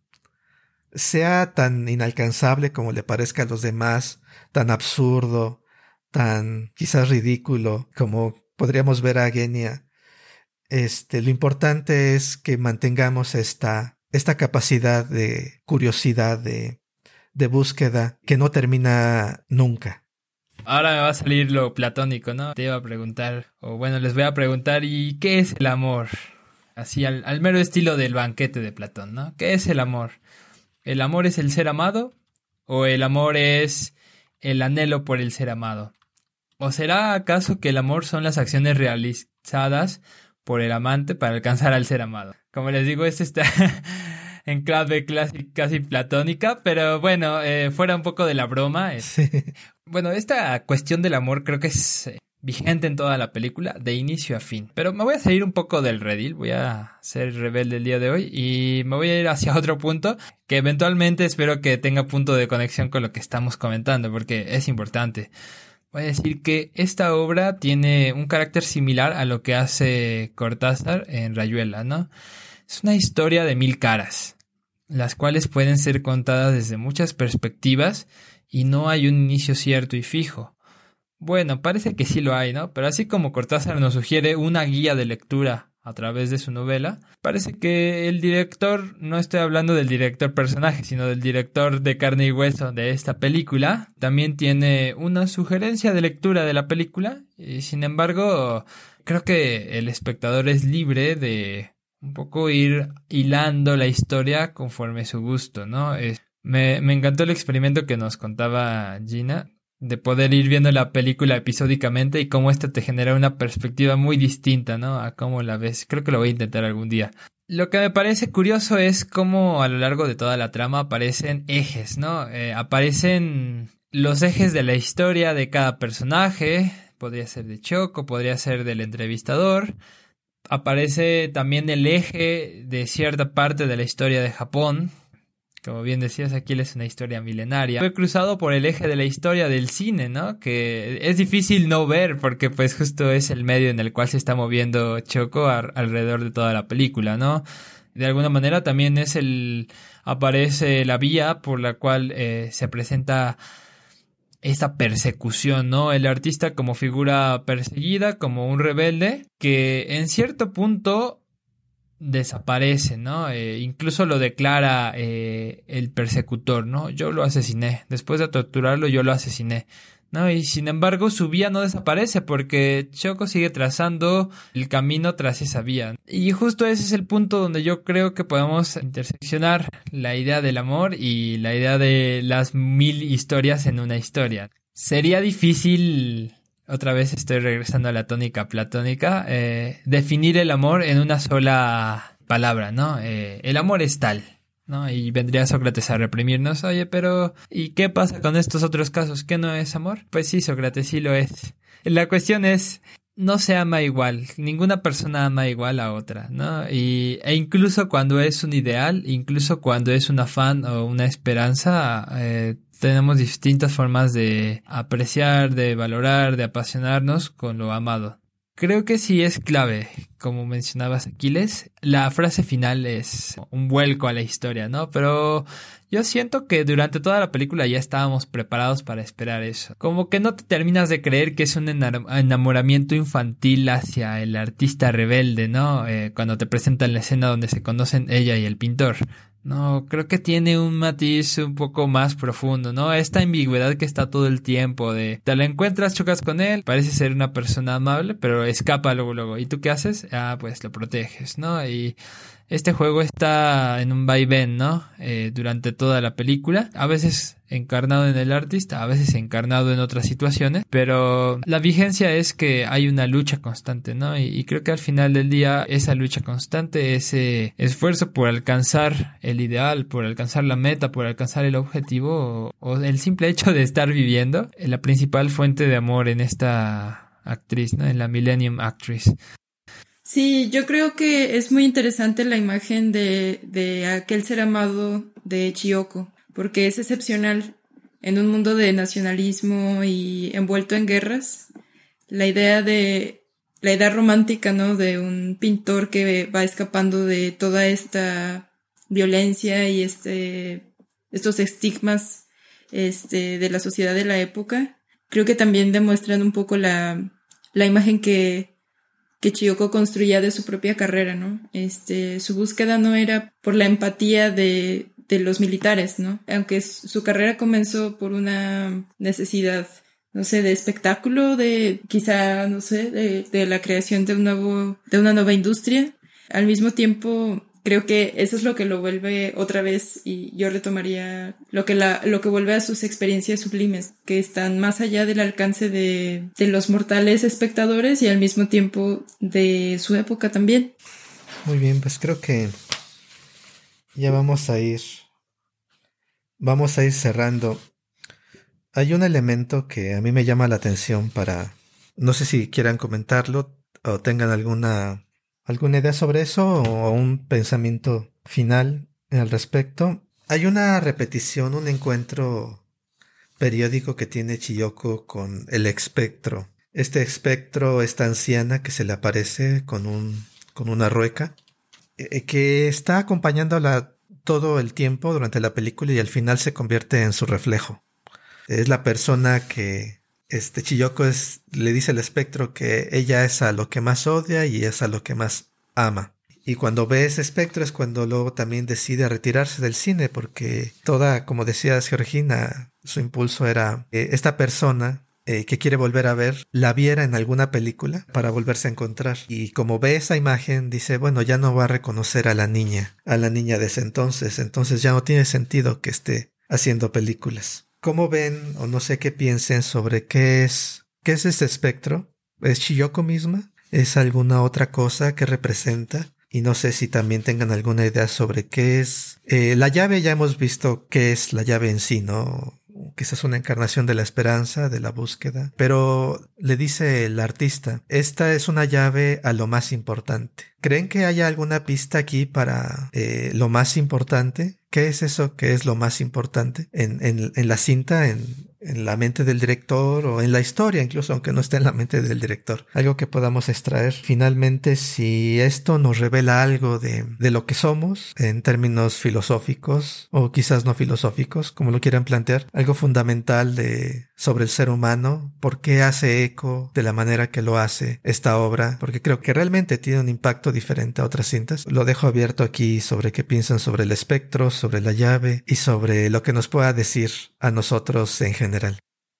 [SPEAKER 2] Sea tan inalcanzable como le parezca a los demás, tan absurdo, tan quizás ridículo como podríamos ver a Genia. Este, lo importante es que mantengamos esta, esta capacidad de curiosidad, de, de búsqueda que no termina nunca.
[SPEAKER 1] Ahora me va a salir lo platónico, ¿no? Te iba a preguntar, o bueno, les voy a preguntar, ¿y qué es el amor? Así al, al mero estilo del banquete de Platón, ¿no? ¿Qué es el amor? ¿El amor es el ser amado? ¿O el amor es el anhelo por el ser amado? ¿O será acaso que el amor son las acciones realizadas por el amante para alcanzar al ser amado? Como les digo, este está en clave casi platónica, pero bueno, eh, fuera un poco de la broma. Eh. Bueno, esta cuestión del amor creo que es eh, vigente en toda la película, de inicio a fin. Pero me voy a salir un poco del redil, voy a ser rebelde el día de hoy y me voy a ir hacia otro punto que eventualmente espero que tenga punto de conexión con lo que estamos comentando, porque es importante. Voy a decir que esta obra tiene un carácter similar a lo que hace Cortázar en Rayuela, ¿no? Es una historia de mil caras las cuales pueden ser contadas desde muchas perspectivas y no hay un inicio cierto y fijo. Bueno, parece que sí lo hay, ¿no? Pero así como Cortázar nos sugiere una guía de lectura a través de su novela, parece que el director, no estoy hablando del director personaje, sino del director de carne y hueso de esta película, también tiene una sugerencia de lectura de la película y sin embargo creo que el espectador es libre de un poco ir hilando la historia conforme su gusto, ¿no? me, me encantó el experimento que nos contaba Gina de poder ir viendo la película episódicamente y cómo esto te genera una perspectiva muy distinta, ¿no? A cómo la ves. Creo que lo voy a intentar algún día. Lo que me parece curioso es cómo a lo largo de toda la trama aparecen ejes, ¿no? Eh, aparecen los ejes de la historia de cada personaje. Podría ser de Choco, podría ser del entrevistador aparece también el eje de cierta parte de la historia de Japón. Como bien decías, aquí es una historia milenaria. Fue cruzado por el eje de la historia del cine, ¿no? Que es difícil no ver porque pues justo es el medio en el cual se está moviendo Choco alrededor de toda la película, ¿no? De alguna manera también es el... aparece la vía por la cual eh, se presenta esta persecución, ¿no? El artista como figura perseguida, como un rebelde, que en cierto punto desaparece, ¿no? Eh, incluso lo declara eh, el persecutor, ¿no? Yo lo asesiné. Después de torturarlo, yo lo asesiné. ¿no? Y sin embargo su vía no desaparece porque Choco sigue trazando el camino tras esa vía. Y justo ese es el punto donde yo creo que podemos interseccionar la idea del amor y la idea de las mil historias en una historia. Sería difícil, otra vez estoy regresando a la tónica platónica, eh, definir el amor en una sola palabra, ¿no? Eh, el amor es tal. ¿no? Y vendría Sócrates a reprimirnos, oye, pero ¿y qué pasa con estos otros casos? ¿Qué no es amor? Pues sí, Sócrates sí lo es. La cuestión es, no se ama igual, ninguna persona ama igual a otra, ¿no? Y, e incluso cuando es un ideal, incluso cuando es un afán o una esperanza, eh, tenemos distintas formas de apreciar, de valorar, de apasionarnos con lo amado. Creo que sí es clave, como mencionabas Aquiles. La frase final es un vuelco a la historia, ¿no? Pero yo siento que durante toda la película ya estábamos preparados para esperar eso. Como que no te terminas de creer que es un enamoramiento infantil hacia el artista rebelde, ¿no? Eh, cuando te presentan la escena donde se conocen ella y el pintor. No, creo que tiene un matiz un poco más profundo, ¿no? Esta ambigüedad que está todo el tiempo de te la encuentras, chocas con él, parece ser una persona amable, pero escapa luego, luego. ¿Y tú qué haces? Ah, pues lo proteges, ¿no? Y este juego está en un vaivén, ¿no? Eh, durante toda la película, a veces encarnado en el artista, a veces encarnado en otras situaciones, pero la vigencia es que hay una lucha constante, ¿no? Y, creo que al final del día esa lucha constante, ese esfuerzo por alcanzar el ideal, por alcanzar la meta, por alcanzar el objetivo, o, el simple hecho de estar viviendo, la principal fuente de amor en esta actriz, ¿no? En la Millennium Actress.
[SPEAKER 3] Sí, yo creo que es muy interesante la imagen de, de aquel ser amado de Chiyoko, porque es excepcional en un mundo de nacionalismo y envuelto en guerras. La idea de la idea romántica, ¿no? De un pintor que va escapando de toda esta violencia y este estos estigmas este de la sociedad de la época. Creo que también demuestran un poco la la imagen que que Chiyoko construía de su propia carrera, ¿no? Este, su búsqueda no era por la empatía de, de los militares, ¿no? Aunque su carrera comenzó por una necesidad, no sé, de espectáculo, de quizá, no sé, de, de la creación de un nuevo, de una nueva industria. Al mismo tiempo, creo que eso es lo que lo vuelve otra vez y yo retomaría lo que lo que vuelve a sus experiencias sublimes, que están más allá del alcance de, de los mortales espectadores y al mismo tiempo de su época también.
[SPEAKER 2] Muy bien, pues creo que ya vamos a ir, vamos a ir cerrando. Hay un elemento que a mí me llama la atención para, no sé si quieran comentarlo o tengan alguna ¿Alguna idea sobre eso o un pensamiento final al respecto? Hay una repetición, un encuentro periódico que tiene Chiyoko con el espectro. Este espectro, esta anciana que se le aparece con un, con una rueca, eh, que está acompañándola todo el tiempo durante la película y al final se convierte en su reflejo. Es la persona que este Chiyoko es, le dice al espectro que ella es a lo que más odia y es a lo que más ama. Y cuando ve ese espectro es cuando luego también decide retirarse del cine porque toda, como decías Georgina, su impulso era que esta persona eh, que quiere volver a ver la viera en alguna película para volverse a encontrar. Y como ve esa imagen, dice, bueno, ya no va a reconocer a la niña, a la niña de ese entonces, entonces ya no tiene sentido que esté haciendo películas. ¿Cómo ven o no sé qué piensen sobre qué es, qué es este espectro? ¿Es Chiyoko misma? ¿Es alguna otra cosa que representa? Y no sé si también tengan alguna idea sobre qué es. Eh, la llave ya hemos visto qué es la llave en sí, ¿no? Quizás una encarnación de la esperanza, de la búsqueda. Pero le dice el artista, esta es una llave a lo más importante. ¿Creen que haya alguna pista aquí para eh, lo más importante? ¿Qué es eso que es lo más importante en, en, en la cinta, en, en la mente del director o en la historia, incluso aunque no esté en la mente del director. Algo que podamos extraer. Finalmente, si esto nos revela algo de, de lo que somos en términos filosóficos o quizás no filosóficos, como lo quieran plantear, algo fundamental de sobre el ser humano, por qué hace eco de la manera que lo hace esta obra, porque creo que realmente tiene un impacto diferente a otras cintas. Lo dejo abierto aquí sobre qué piensan sobre el espectro, sobre la llave y sobre lo que nos pueda decir a nosotros en general.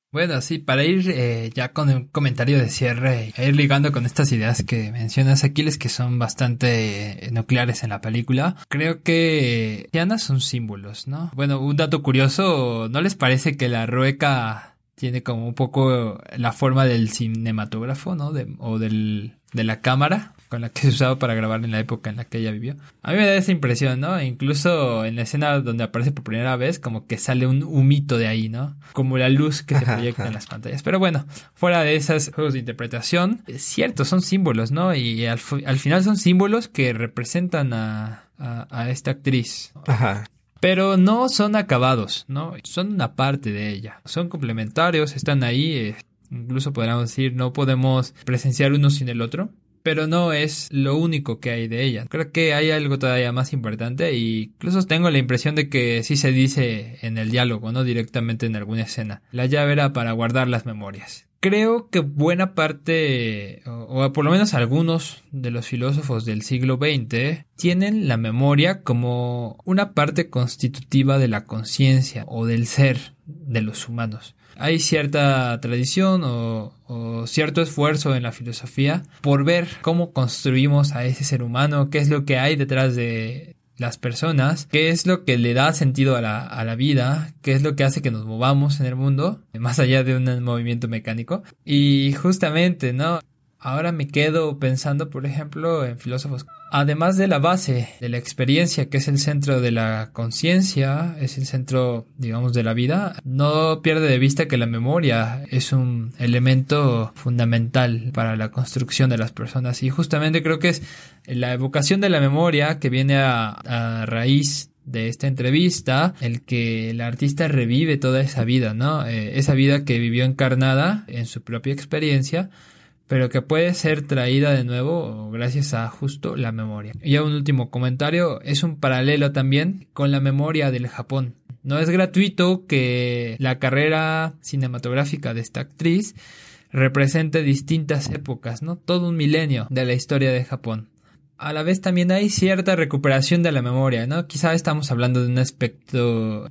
[SPEAKER 1] Bueno, sí, para ir eh, ya con un comentario de cierre, e ir ligando con estas ideas que mencionas, Aquiles, que son bastante eh, nucleares en la película, creo que Diana son símbolos, ¿no? Bueno, un dato curioso, ¿no les parece que la rueca tiene como un poco la forma del cinematógrafo, ¿no? De, o del, de la cámara con la que se usaba para grabar en la época en la que ella vivió. A mí me da esa impresión, ¿no? incluso en la escena donde aparece por primera vez, como que sale un humito de ahí, ¿no? Como la luz que se proyecta en las pantallas. Pero bueno, fuera de esos juegos de interpretación, es cierto, son símbolos, ¿no? Y al, al final son símbolos que representan a, a, a esta actriz. Ajá. Pero no son acabados, ¿no? Son una parte de ella. Son complementarios, están ahí. Eh, incluso podríamos decir, no podemos presenciar uno sin el otro. Pero no es lo único que hay de ella. Creo que hay algo todavía más importante y incluso tengo la impresión de que sí se dice en el diálogo, no directamente en alguna escena. La llave era para guardar las memorias creo que buena parte, o, por lo menos algunos de los filósofos del siglo XX, tienen la memoria como una parte constitutiva de la conciencia o del ser de los humanos. Hay cierta tradición o, o, cierto esfuerzo en la filosofía por ver cómo construimos a ese ser humano, qué es lo que hay detrás de, las personas, qué es lo que le da sentido a la, a la vida, qué es lo que hace que nos movamos en el mundo, más allá de un movimiento mecánico. Y justamente, ¿no? Ahora me quedo pensando, por ejemplo, en filósofos. Además de la base de la experiencia, que es el centro de la conciencia, es el centro, digamos, de la vida, no pierde de vista que la memoria es un elemento fundamental para la construcción de las personas. Y justamente creo que es la evocación de la memoria que viene a, raíz de esta entrevista, el que el artista revive toda esa vida, ¿no? Eh, esa vida que vivió encarnada en su propia experiencia pero que puede ser traída de nuevo gracias a justo la memoria. Y un último comentario, es un paralelo también con la memoria del Japón. No es gratuito que la carrera cinematográfica de esta actriz represente distintas épocas, ¿no? Todo un milenio de la historia de Japón. A la vez también hay cierta recuperación de la memoria, ¿no? Quizá estamos hablando de un aspecto,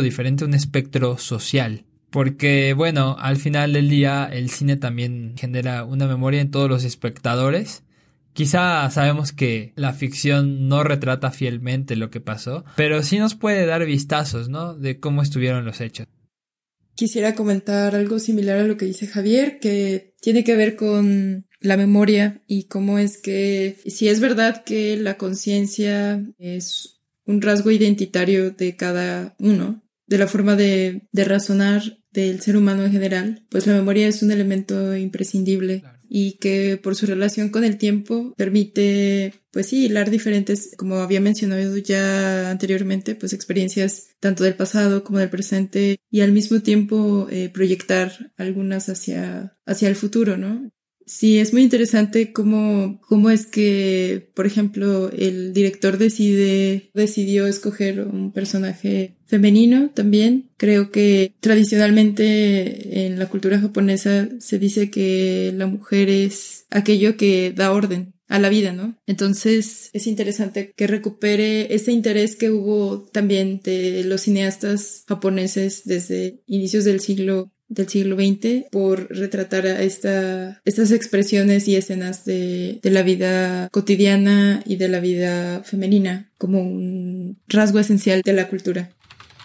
[SPEAKER 1] diferente, un espectro social. Porque, bueno, al final del día el cine también genera una memoria en todos los espectadores. Quizá sabemos que la ficción no retrata fielmente lo que pasó, pero sí nos puede dar vistazos, ¿no? De cómo estuvieron los hechos.
[SPEAKER 3] Quisiera comentar algo similar a lo que dice Javier, que tiene que ver con la memoria y cómo es que, si es verdad que la conciencia es un rasgo identitario de cada uno, de la forma de, de razonar del ser humano en general, pues la memoria es un elemento imprescindible y que por su relación con el tiempo permite, pues sí, hilar diferentes, como había mencionado ya anteriormente, pues experiencias tanto del pasado como del presente y al mismo tiempo eh, proyectar algunas hacia, hacia el futuro, ¿no? Sí, es muy interesante cómo, cómo es que, por ejemplo, el director decide, decidió escoger un personaje femenino también. Creo que tradicionalmente en la cultura japonesa se dice que la mujer es aquello que da orden a la vida, ¿no? Entonces es interesante que recupere ese interés que hubo también de los cineastas japoneses desde inicios del siglo del siglo XX por retratar a esta, estas expresiones y escenas de, de la vida cotidiana y de la vida femenina como un rasgo esencial de la cultura.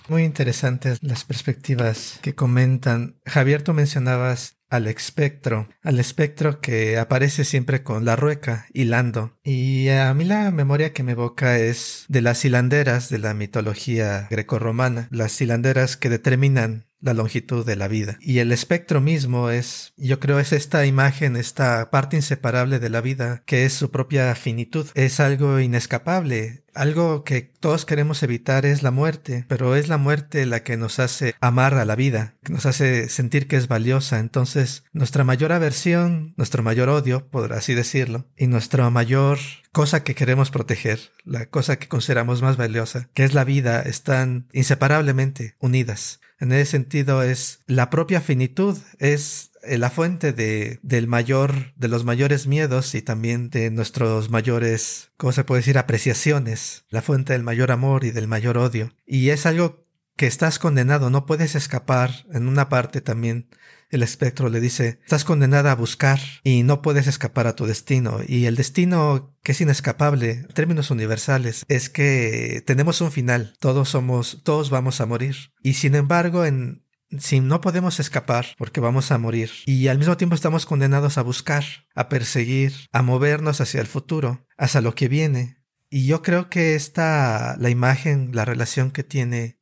[SPEAKER 2] Muy interesantes las perspectivas que comentan. Javier, tú mencionabas al espectro, al espectro que aparece siempre con la rueca hilando. Y a mí la memoria que me evoca es de las hilanderas de la mitología grecorromana, las hilanderas que determinan la longitud de la vida. Y el espectro mismo es, yo creo, es esta imagen, esta parte inseparable de la vida, que es su propia finitud. Es algo inescapable. Algo que todos queremos evitar es la muerte, pero es la muerte la que nos hace amar a la vida, que nos hace sentir que es valiosa. Entonces, nuestra mayor aversión, nuestro mayor odio, por así decirlo, y nuestra mayor cosa que queremos proteger, la cosa que consideramos más valiosa, que es la vida, están inseparablemente unidas. En ese sentido es la propia finitud, es la fuente de, del mayor, de los mayores miedos y también de nuestros mayores, ¿cómo se puede decir? apreciaciones, la fuente del mayor amor y del mayor odio. Y es algo que estás condenado, no puedes escapar. En una parte también el espectro le dice, estás condenada a buscar y no puedes escapar a tu destino. Y el destino que es inescapable, en términos universales, es que tenemos un final. Todos somos, todos vamos a morir. Y sin embargo, en, si no podemos escapar porque vamos a morir y al mismo tiempo estamos condenados a buscar, a perseguir, a movernos hacia el futuro, hacia lo que viene. Y yo creo que esta, la imagen, la relación que tiene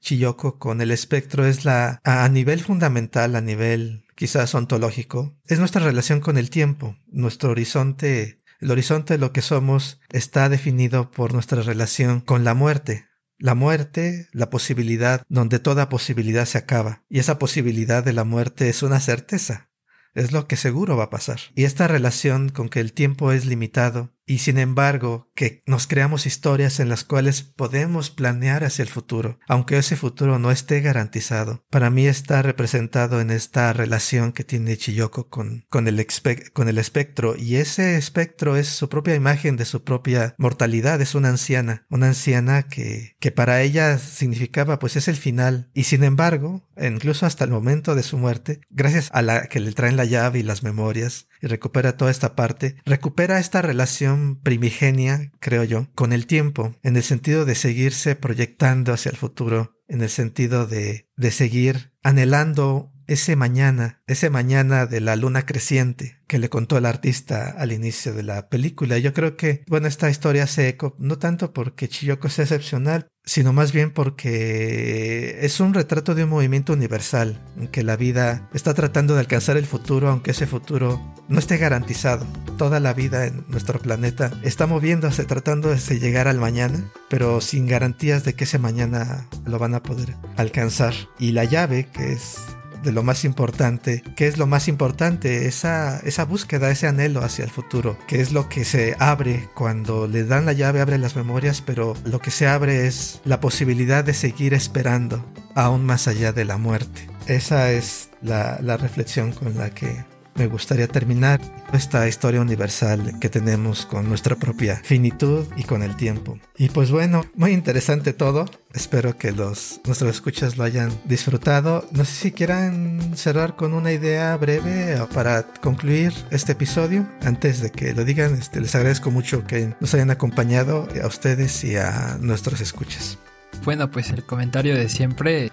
[SPEAKER 2] Chiyoko con el espectro es la, a, nivel fundamental, a nivel quizás ontológico, es nuestra relación con el tiempo, nuestro horizonte, el horizonte de lo que somos está definido por nuestra relación con la muerte. La muerte, la posibilidad donde toda posibilidad se acaba. Y esa posibilidad de la muerte es una certeza. Es lo que seguro va a pasar. Y esta relación con que el tiempo es limitado y sin embargo que nos creamos historias en las cuales podemos planear hacia el futuro, aunque ese futuro no esté garantizado. Para mí está representado en esta relación que tiene Chiyoko con, con, el, con el espectro y ese espectro es su propia imagen de su propia mortalidad, es una anciana, una anciana que, que para ella significaba pues es el final y sin embargo, incluso hasta el momento de su muerte, gracias a la que le traen la llave y las memorias y recupera toda esta parte, recupera esta relación primigenia, creo yo, con el tiempo, en el sentido de seguirse proyectando hacia el futuro, en el sentido de, de seguir anhelando ese mañana, ese mañana de la luna creciente que le contó el artista al inicio de la película. Yo creo que, bueno, esta historia se eco no tanto porque Chiyoko es excepcional, sino más bien porque es un retrato de un movimiento universal, en que la vida está tratando de alcanzar el futuro, aunque ese futuro no esté garantizado. Toda la vida en nuestro planeta está moviéndose, tratando de llegar al mañana, pero sin garantías de que ese mañana lo van a poder alcanzar. Y la llave, que es de lo más importante. ¿Qué es lo más importante? Esa, esa búsqueda, ese anhelo hacia el futuro, que es lo que se abre cuando le dan la llave, abre las memorias, pero lo que se abre es la posibilidad de seguir esperando aún más allá de la muerte. Esa es la, la reflexión con la que me gustaría terminar esta historia universal que tenemos con nuestra propia finitud y con el tiempo. Y pues bueno, muy interesante todo. Espero que los nuestros escuchas lo hayan disfrutado. No sé si quieran cerrar con una idea breve para concluir este episodio. Antes de que lo digan, este, les agradezco mucho que nos hayan acompañado a ustedes y a nuestros escuchas.
[SPEAKER 1] Bueno, pues el comentario de siempre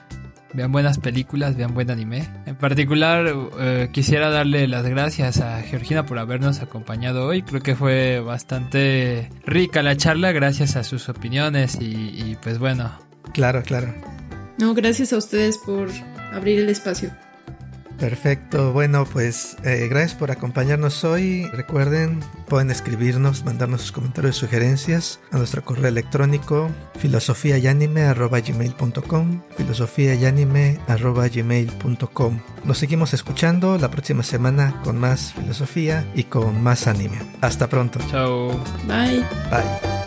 [SPEAKER 1] vean buenas películas, vean buen anime. En particular, eh, quisiera darle las gracias a Georgina por habernos acompañado hoy. Creo que fue bastante rica la charla gracias a sus opiniones y pues bueno.
[SPEAKER 2] Claro, claro.
[SPEAKER 3] No, gracias a ustedes por abrir el espacio.
[SPEAKER 2] Perfecto, bueno pues eh, gracias por acompañarnos hoy. Recuerden, pueden escribirnos, mandarnos sus comentarios y sugerencias a nuestro correo electrónico filosofiayanime.gmail.com filosofiayanime.gmail.com Nos seguimos escuchando la próxima semana con más filosofía y con más anime. Hasta pronto.
[SPEAKER 1] Chao.
[SPEAKER 3] Bye.
[SPEAKER 2] Bye.